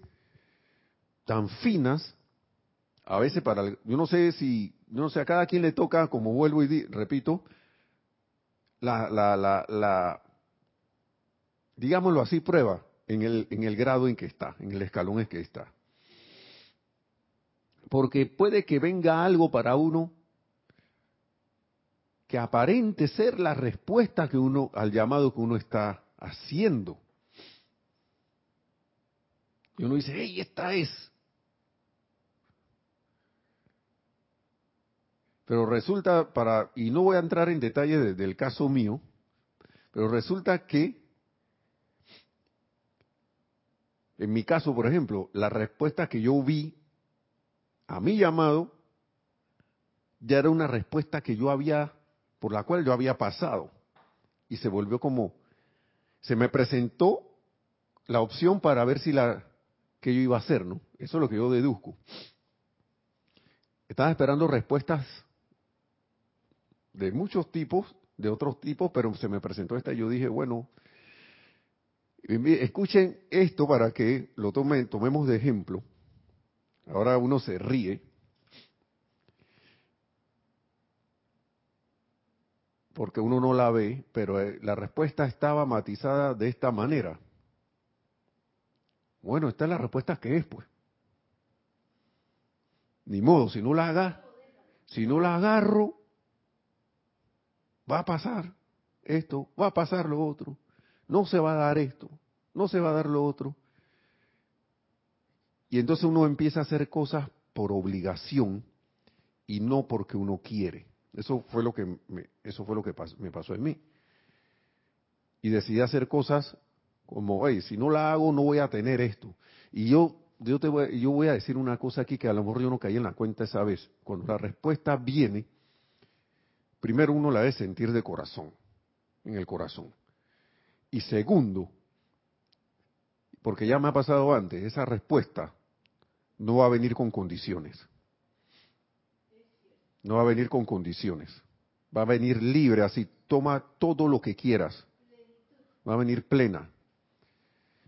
tan finas, a veces para, yo no sé si, yo no sé, a cada quien le toca, como vuelvo y repito, la, la, la, la digámoslo así, prueba en el, en el grado en que está, en el escalón en que está. Porque puede que venga algo para uno que aparente ser la respuesta que uno al llamado que uno está haciendo. Y uno dice, hey, esta es. Pero resulta para, y no voy a entrar en detalle del caso mío, pero resulta que En mi caso, por ejemplo, la respuesta que yo vi a mi llamado ya era una respuesta que yo había, por la cual yo había pasado. Y se volvió como, se me presentó la opción para ver si la, que yo iba a hacer, ¿no? Eso es lo que yo deduzco. Estaba esperando respuestas de muchos tipos, de otros tipos, pero se me presentó esta y yo dije, bueno, Escuchen esto para que lo tomemos de ejemplo. Ahora uno se ríe. Porque uno no la ve, pero eh, la respuesta estaba matizada de esta manera. Bueno, esta es la respuesta que es, pues. Ni modo, si no la haga, si no la agarro, va a pasar esto, va a pasar lo otro no se va a dar esto, no se va a dar lo otro. Y entonces uno empieza a hacer cosas por obligación y no porque uno quiere. Eso fue lo que me, eso fue lo que me pasó en mí. Y decidí hacer cosas como, hey, si no la hago no voy a tener esto. Y yo yo te voy, yo voy a decir una cosa aquí que a lo mejor yo no caí en la cuenta esa vez. Cuando la respuesta viene, primero uno la debe sentir de corazón, en el corazón. Y segundo, porque ya me ha pasado antes, esa respuesta no va a venir con condiciones. No va a venir con condiciones. Va a venir libre, así, toma todo lo que quieras. Va a venir plena.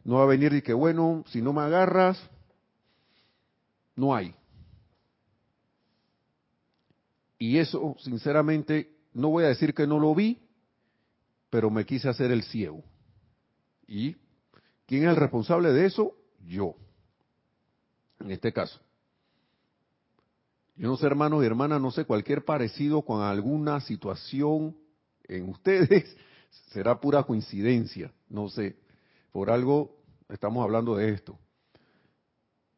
No va a venir y que, bueno, si no me agarras, no hay. Y eso, sinceramente, no voy a decir que no lo vi, pero me quise hacer el ciego. ¿Y quién es el responsable de eso? Yo. en este caso. Yo no sé, hermanos y hermanas, no sé, cualquier parecido con alguna situación en ustedes [laughs] será pura coincidencia, no sé. Por algo estamos hablando de esto.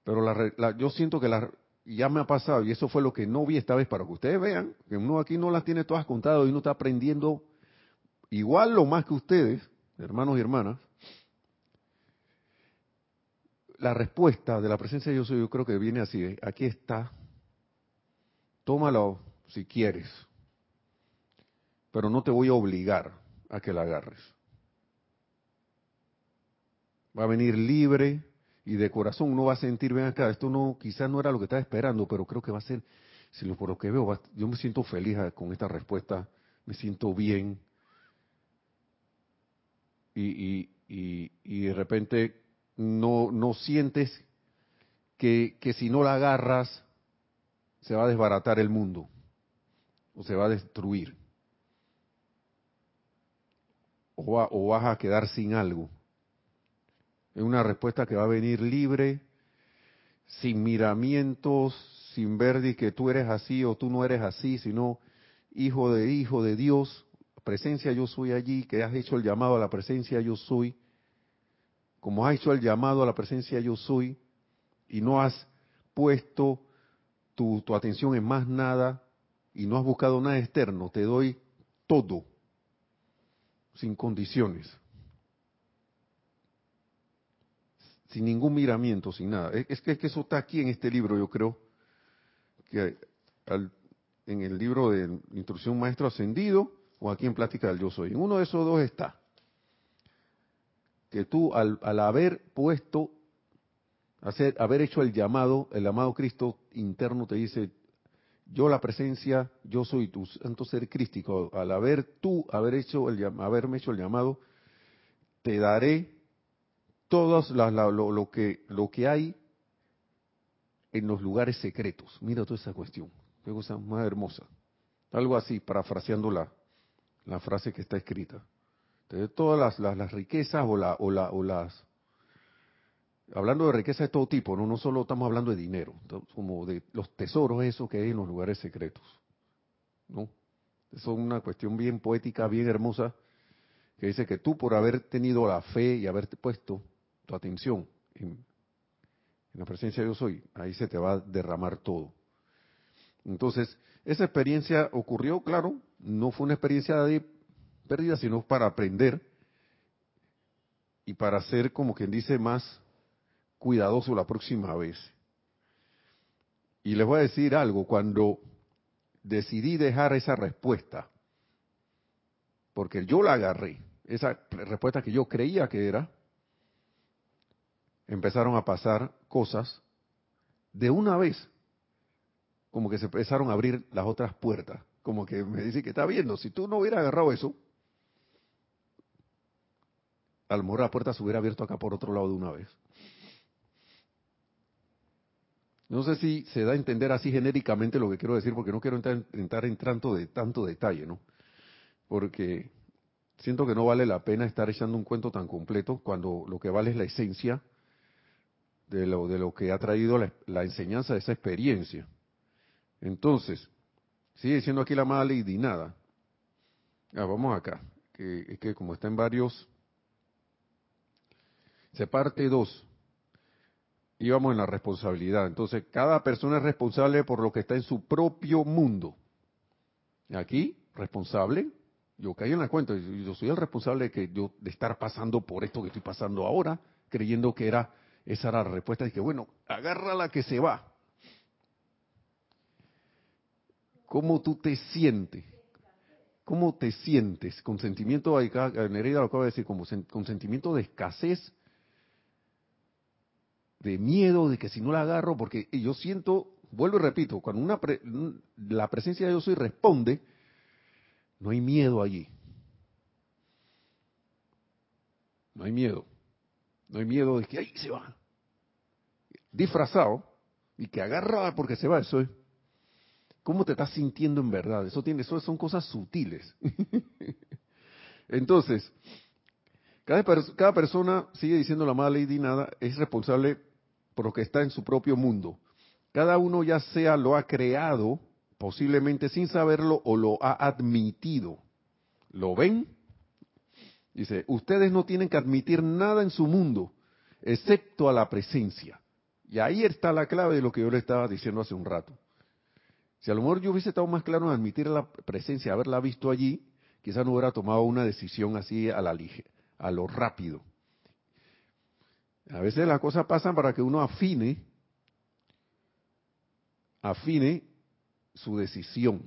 Pero la, yo siento que la, ya me ha pasado, y eso fue lo que no vi esta vez, para que ustedes vean que uno aquí no las tiene todas contadas y uno está aprendiendo igual lo más que ustedes, hermanos y hermanas. La respuesta de la presencia de soy, yo creo que viene así, ¿eh? aquí está, tómalo si quieres, pero no te voy a obligar a que la agarres. Va a venir libre y de corazón uno va a sentir, ven acá, esto no, quizás no era lo que estaba esperando, pero creo que va a ser, si por lo que veo, yo me siento feliz con esta respuesta, me siento bien. Y, y, y, de repente no, no sientes que, que si no la agarras se va a desbaratar el mundo o se va a destruir o, o vas a quedar sin algo. Es una respuesta que va a venir libre, sin miramientos, sin ver que tú eres así o tú no eres así, sino hijo de hijo de Dios, presencia yo soy allí, que has hecho el llamado a la presencia yo soy, como has hecho el llamado a la presencia yo soy, y no has puesto tu, atención en más nada, y no has buscado nada externo, te doy todo, sin condiciones. sin ningún miramiento, sin nada. Es que, eso está aquí en este libro, yo creo, que en el libro de Instrucción Maestro Ascendido o aquí en Plática del Yo Soy. En uno de esos dos está. Que tú al, haber puesto, hacer, haber hecho el llamado, el amado Cristo interno te dice, yo la presencia, yo soy tu santo ser crístico. Al haber tú, haber hecho el, haberme hecho el llamado, te daré todo lo, que, lo que hay en los lugares secretos. Mira toda esa cuestión. Qué cosa más hermosa. Algo así, parafraseando la, frase que está escrita. De todas las, las, riquezas o las... Hablando de riqueza de todo tipo, ¿no? no solo estamos hablando de dinero, como de los tesoros esos que hay en los lugares secretos. ¿no? Eso es una cuestión bien poética, bien hermosa, que dice que tú por haber tenido la fe y haberte puesto tu atención en, la presencia de yo soy, ahí se te va a derramar todo. Entonces, esa experiencia ocurrió, claro, no fue una experiencia de pérdida, sino para aprender y para ser, como quien dice, más cuidadoso la próxima vez. Y les voy a decir algo, cuando decidí dejar esa respuesta, porque yo la agarré, esa respuesta que yo creía que era, empezaron a pasar cosas de una vez, como que se empezaron a abrir las otras puertas, como que me dice que está viendo, si tú no hubieras agarrado eso, a lo mejor la puerta se hubiera abierto acá por otro lado de una vez. No sé si se da a entender así genéricamente lo que quiero decir, porque no quiero entrar, entrar en tanto, de, tanto detalle, ¿no? Porque siento que no vale la pena estar echando un cuento tan completo cuando lo que vale es la esencia de lo, de lo que ha traído la, enseñanza de esa experiencia. Entonces, sigue diciendo aquí la mala Lady nada. Ah, vamos acá, que, que como está en varios, se parte dos. Y vamos en la responsabilidad. Entonces, cada persona es responsable por lo que está en su propio mundo. Aquí, responsable, yo caí en la cuenta, yo soy el responsable de, que yo, de estar pasando por esto que estoy pasando ahora, creyendo que era esa era la respuesta. que bueno, agarra la que se va. ¿Cómo tú te sientes? ¿Cómo te sientes? Con sentimiento, Nereida lo acaba de decir, como con sentimiento de escasez, de miedo, de que si no la agarro, porque yo siento, vuelvo y repito, cuando una la presencia de Dios soy responde, no hay miedo allí. No hay miedo. No hay miedo de que ahí se va. Disfrazado y que agarra porque se va. Eso es. ¿Cómo te estás sintiendo en verdad? Eso tiene, eso son cosas sutiles. [laughs] Entonces, cada, cada, persona, sigue diciendo la mala lady nada, es responsable por lo que está en su propio mundo. Cada uno ya sea lo ha creado, posiblemente sin saberlo, o lo ha admitido. ¿Lo ven? Dice, ustedes no tienen que admitir nada en su mundo, excepto a la presencia. Y ahí está la clave de lo que yo le estaba diciendo hace un rato. Si a lo mejor yo hubiese estado más claro en admitir la presencia, haberla visto allí, quizás no hubiera tomado una decisión así a la a lo rápido. A veces las cosas pasan para que uno afine, afine su decisión.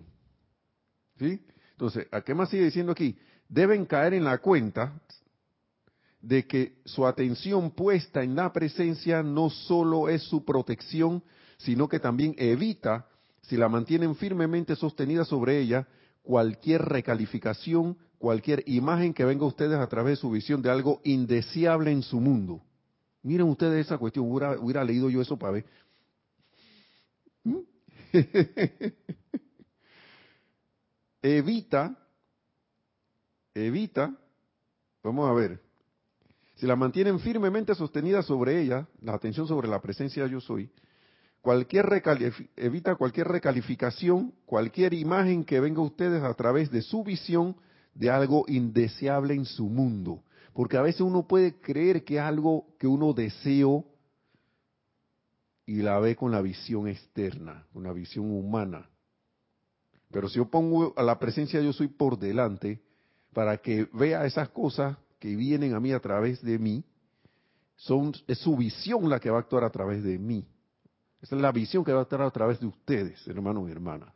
¿Sí? Entonces, ¿a qué más sigue diciendo aquí? Deben caer en la cuenta de que su atención puesta en la presencia no solo es su protección, sino que también evita si la mantienen firmemente sostenida sobre ella, cualquier recalificación, cualquier imagen que venga a ustedes a través de su visión de algo indeseable en su mundo. Miren ustedes esa cuestión, hubiera, leído yo eso para ver. [laughs] Evita, evita, vamos a ver, si la mantienen firmemente sostenida sobre ella, la atención sobre la presencia yo soy, cualquier evita cualquier recalificación, cualquier imagen que venga a ustedes a través de su visión de algo indeseable en su mundo. Porque a veces uno puede creer que es algo que uno deseó y la ve con la visión externa, con la visión humana. Pero si yo pongo a la presencia yo soy por delante, para que vea esas cosas que vienen a mí a través de mí, son, es su visión la que va a actuar a través de mí. Esa es la visión que va a estar a través de ustedes, hermanos y hermanas.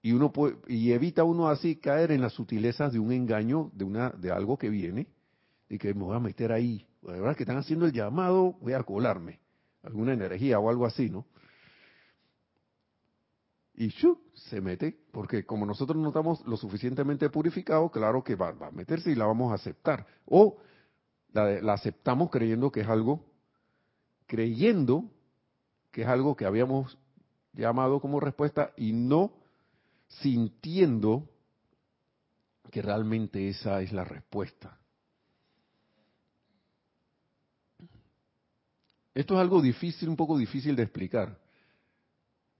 Y uno y evita uno así caer en las sutilezas de un engaño, de una, de algo que viene, y que me voy a meter ahí. La verdad que están haciendo el llamado, voy a colarme. Alguna energía o algo así, ¿no? Y ¡shu! se mete, porque como nosotros no estamos lo suficientemente purificados, claro que va, a meterse y la vamos a aceptar. O la aceptamos creyendo que es algo creyendo que es algo que habíamos llamado como respuesta y no sintiendo que realmente esa es la respuesta. Esto es algo difícil, un poco difícil de explicar,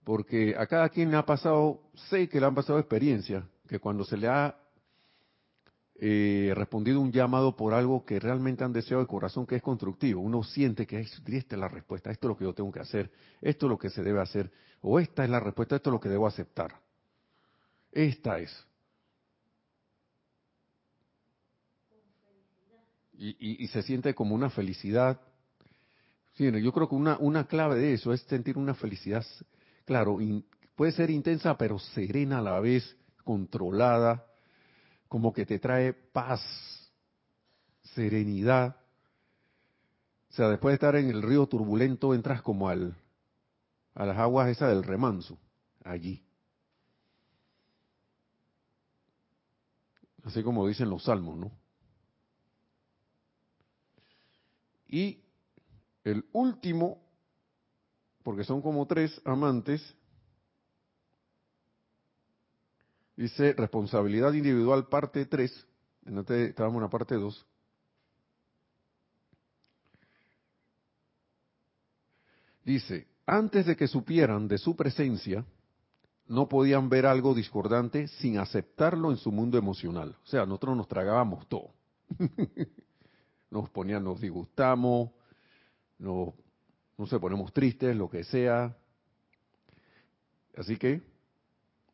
porque a cada quien le ha pasado, sé que le han pasado experiencias, que cuando se le ha eh, respondido un llamado por algo que realmente han deseado el corazón, que es constructivo. Uno siente que esta es la respuesta, esto es lo que yo tengo que hacer, esto es lo que se debe hacer, o esta es la respuesta, esto es lo que debo aceptar. Esta es. Y, se siente como una felicidad. Yo creo que una, una clave de eso es sentir una felicidad, claro, puede ser intensa, pero serena a la vez, controlada, como que te trae paz, serenidad. O sea, después de estar en el río turbulento, entras como al, a las aguas esas del remanso, allí. Así como dicen los salmos, ¿no? Y el último, porque son como tres amantes, Dice responsabilidad individual parte 3. Estábamos en la parte 2. Dice, antes de que supieran de su presencia, no podían ver algo discordante sin aceptarlo en su mundo emocional. O sea, nosotros nos tragábamos todo. [laughs] nos ponían, nos disgustamos, nos, no sé, ponemos tristes, lo que sea. Así que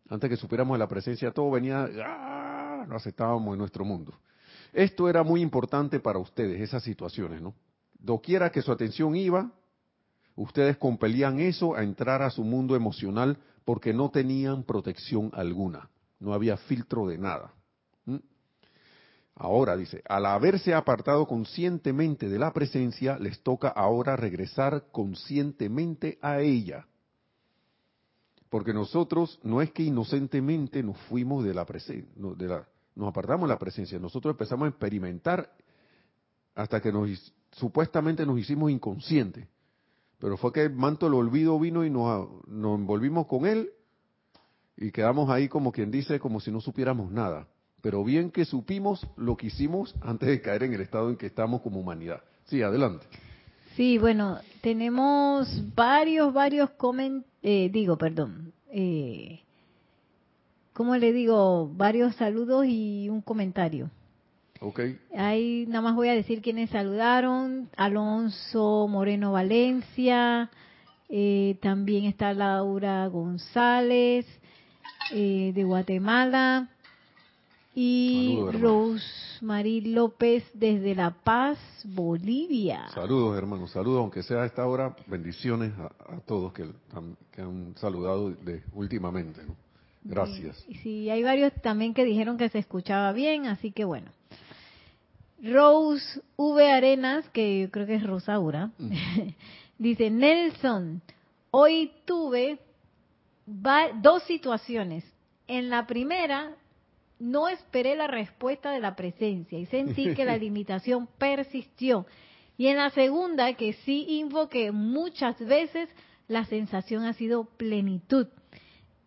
antes que supiéramos la presencia, todo venía, ¡ah! aceptábamos en nuestro mundo. Esto era muy importante para ustedes, esas situaciones, ¿no? Doquiera que su atención iba, ustedes compelían eso a entrar a su mundo emocional porque no tenían protección alguna, no había filtro de nada. Ahora dice, al haberse apartado conscientemente de la presencia, les toca ahora regresar conscientemente a ella porque nosotros no es que inocentemente nos fuimos de la presencia, nos apartamos de la presencia, nosotros empezamos a experimentar hasta que nos supuestamente nos hicimos inconscientes. Pero fue que el manto del olvido vino y nos, nos envolvimos con él y quedamos ahí como quien dice, como si no supiéramos nada. Pero bien que supimos lo que hicimos antes de caer en el estado en que estamos como humanidad. Sí, adelante. Sí, bueno, tenemos varios, varios comentarios, eh, digo, perdón, eh, ¿cómo le digo? Varios saludos y un comentario. Ok. Ahí nada más voy a decir quiénes saludaron. Alonso Moreno Valencia, eh, también está Laura González eh, de Guatemala y Rosemary López desde La Paz, Bolivia. Saludos hermanos, saludos, aunque sea a esta hora, bendiciones a, todos que, que, han saludado de, últimamente. Gracias. Sí, hay varios también que dijeron que se escuchaba bien, así que bueno. Rose V. Arenas, que yo creo que es Rosaura, mm. [laughs] dice, Nelson, hoy tuve dos situaciones. En la primera, no esperé la respuesta de la presencia y sentí que la [laughs] limitación persistió. Y en la segunda, que sí invoqué muchas veces, la sensación ha sido plenitud.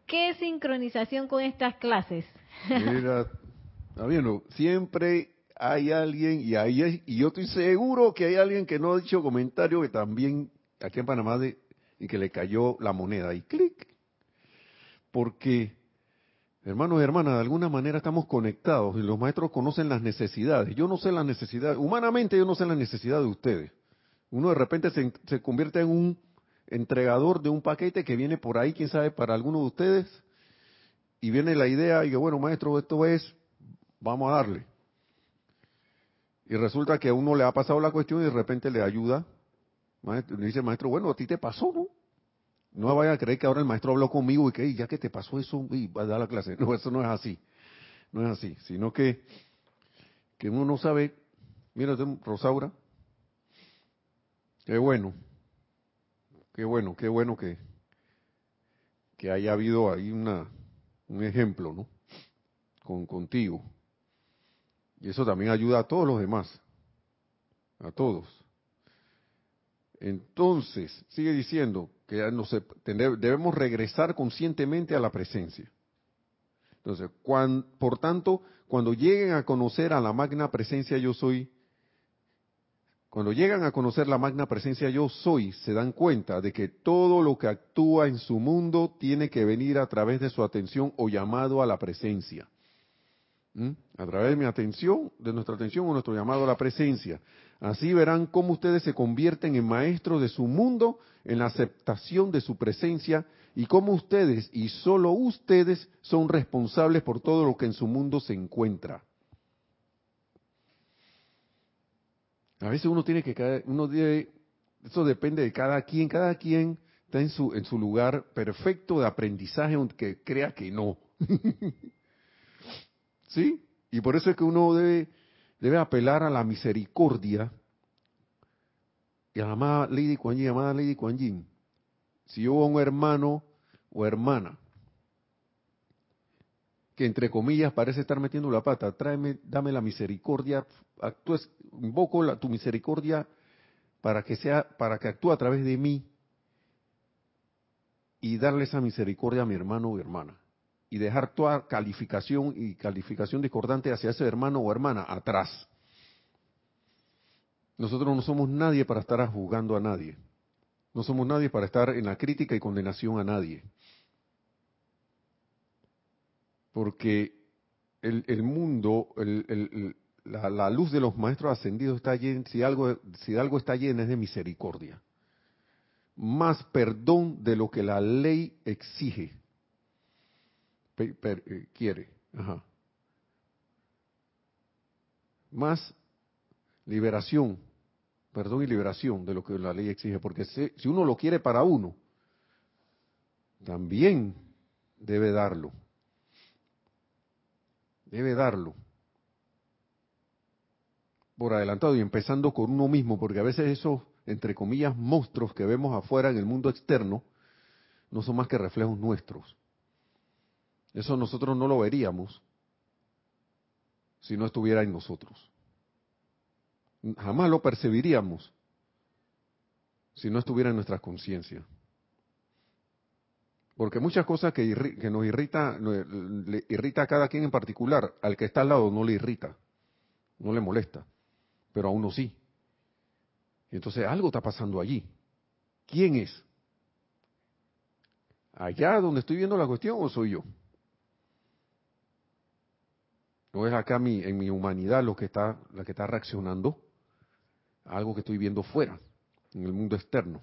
¿Qué sincronización con estas clases? Mira, [laughs] está siempre hay alguien, y, ahí y yo estoy seguro que hay alguien que no ha dicho comentario que también aquí en Panamá de, y que le cayó la moneda y clic. Porque, hermanos y hermanas, de alguna manera estamos conectados y los maestros conocen las necesidades. Yo no sé las necesidades, humanamente yo no sé las necesidades de ustedes. Uno de repente se, se convierte en un entregador de un paquete que viene por ahí, quién sabe, para alguno de ustedes, y viene la idea y que, bueno, maestro, esto es, vamos a darle. Y resulta que a uno le ha pasado la cuestión y de repente le ayuda. Le dice maestro, bueno, a ti te pasó, ¿no? No vaya a creer que ahora el maestro habló conmigo y que ya que te pasó eso, y va a dar la clase. [laughs] No, eso no es así. No es así. Sino que, que uno no sabe. Mira, Rosaura. Qué bueno. Qué bueno, qué bueno que, que haya habido ahí una, un ejemplo, ¿no? Con, contigo. Y eso también ayuda a todos los demás, a todos. Entonces, sigue diciendo que debemos regresar conscientemente a la presencia. Entonces, por tanto, cuando lleguen a conocer a la magna presencia yo soy, cuando llegan a conocer la magna presencia yo soy, se dan cuenta de que todo lo que actúa en su mundo tiene que venir a través de su atención o llamado a la presencia. A través de mi atención, de nuestra atención o nuestro llamado a la presencia. Así verán cómo ustedes se convierten en maestros de su mundo en la aceptación de su presencia y cómo ustedes y solo ustedes son responsables por todo lo que en su mundo se encuentra. A veces uno tiene que uno debe, eso depende de cada quien, cada quien está su en su lugar perfecto de aprendizaje aunque crea que no. [laughs] ¿Sí? Y por eso es que uno debe, debe apelar a la misericordia y a la amada Lady Kuan Yin, amada Lady Kuan. Si yo un hermano o hermana que entre comillas parece estar metiendo la pata, tráeme, dame la misericordia, actúes, invoco la, tu misericordia para que sea, para que actúe a través de mí y darle esa misericordia a mi hermano o hermana y dejar toda calificación y calificación discordante hacia ese hermano o hermana atrás. Nosotros no somos nadie para estar juzgando a nadie. No somos nadie para estar en la crítica y condenación a nadie. Porque el, mundo, la, luz de los maestros ascendidos está llena, si algo, si algo está llena es de misericordia. Más perdón de lo que la ley exige eh, quiere. Más liberación, perdón y liberación de lo que la ley exige, porque si, si uno lo quiere para uno, también debe darlo. Debe darlo. Por adelantado y empezando con uno mismo, porque a veces esos, entre comillas, monstruos que vemos afuera en el mundo externo, no son más que reflejos nuestros. Eso nosotros no lo veríamos si no estuviera en nosotros. Jamás lo percibiríamos si no estuviera en nuestra conciencia. Porque muchas cosas que, nos irrita, le irrita a cada quien en particular, al que está al lado no le irrita, no le molesta, pero a uno sí. Entonces algo está pasando allí. ¿Quién es? ¿Allá donde estoy viendo la cuestión o soy yo? ¿No es acá mi, en mi humanidad lo que está, la que está reaccionando a algo que estoy viendo fuera, en el mundo externo?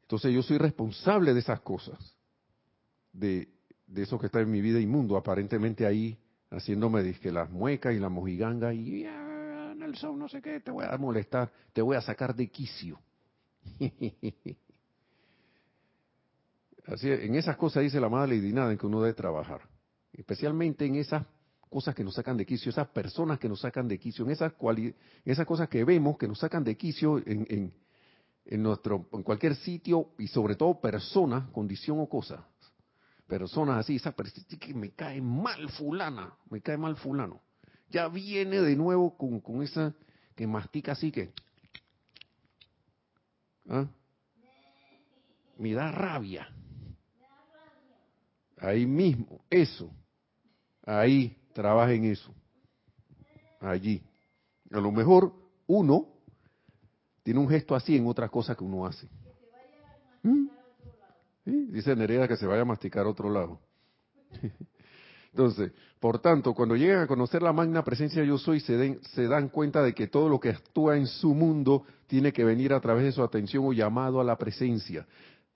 Entonces yo soy responsable de esas cosas, de, de eso que está en mi vida inmundo, aparentemente ahí haciéndome disque las muecas y la mojiganga y ah, Nelson no sé qué, te voy a molestar, te voy a sacar de quicio. [laughs] Así, en esas cosas dice la madre Lady Nada en que uno debe trabajar, especialmente en esas cosas que nos sacan de quicio, esas personas que nos sacan de quicio, en esas, en esas cosas que vemos que nos sacan de quicio en, en, en, nuestro, en cualquier sitio y sobre todo personas, condición o cosa. Personas así, esa persona que me cae mal fulana, me cae mal fulano. Ya viene de nuevo con, con esa que mastica así que... ¿ah? Me da rabia. Ahí mismo, eso. Ahí, trabaja en eso. Allí. A lo mejor uno tiene un gesto así en otras cosas que uno hace. ¿Mm? Dice Nerea que se vaya a masticar a otro lado. [laughs] Entonces, por tanto, cuando llegan a conocer la magna presencia yo soy, se, se dan cuenta de que todo lo que actúa en su mundo tiene que venir a través de su atención o llamado a la presencia.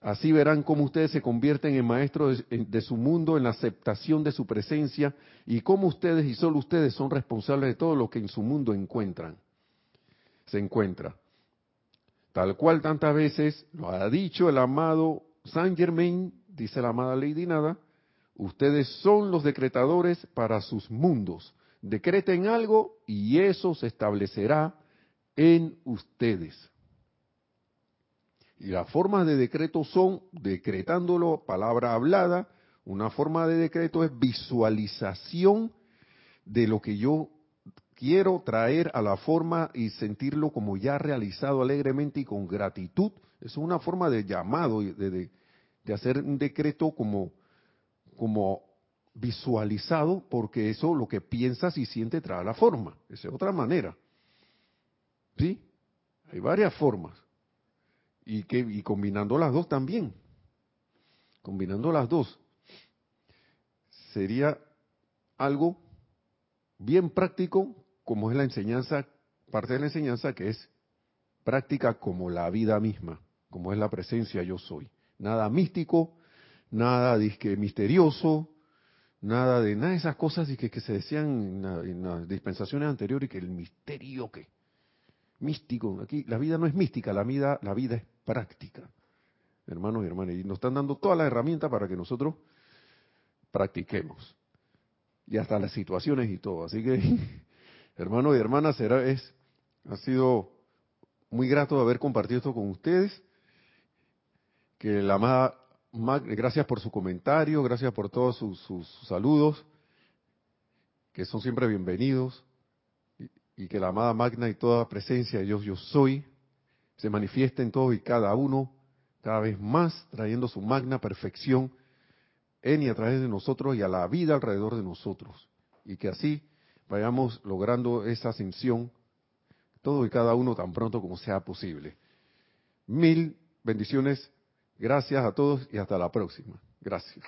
Así verán cómo ustedes se convierten en maestros de, su mundo, en la aceptación de su presencia, y cómo ustedes y solo ustedes son responsables de todo lo que en su mundo encuentran. Se encuentra. Tal cual tantas veces lo ha dicho el amado Saint Germain, dice la amada Lady Nada, ustedes son los decretadores para sus mundos. Decreten algo y eso se establecerá en ustedes. Y las formas de decreto son decretándolo, palabra hablada. Una forma de decreto es visualización de lo que yo quiero traer a la forma y sentirlo como ya realizado alegremente y con gratitud. Es una forma de llamado, de, de, hacer un decreto como, como visualizado, porque eso lo que piensas y sientes trae la forma. Esa es otra manera. ¿Sí? Hay varias formas y, que, y combinando las dos también, combinando las dos, sería algo bien práctico como es la enseñanza, parte de la enseñanza que es práctica como la vida misma, como es la presencia yo soy. Nada místico, nada disque misterioso, nada de nada de esas cosas que, que se decían en, en, las dispensaciones anteriores que el misterio que místico, aquí la vida no es mística, la vida, la vida es práctica, hermanos y hermanas. Y nos están dando todas las herramientas para que nosotros practiquemos. Y hasta las situaciones y todo. Así que, [laughs] hermanos y hermanas, será, es, ha sido muy grato haber compartido esto con ustedes. Que la amada, gracias por su comentario, gracias por todos sus saludos, que son siempre bienvenidos. Y, que la amada magna y toda presencia de Dios yo soy se manifiesta en todos y cada uno, cada vez más, trayendo su magna perfección en y a través de nosotros y a la vida alrededor de nosotros. Y que así vayamos logrando esa ascensión, todo y cada uno tan pronto como sea posible. Mil bendiciones, gracias a todos y hasta la próxima. Gracias.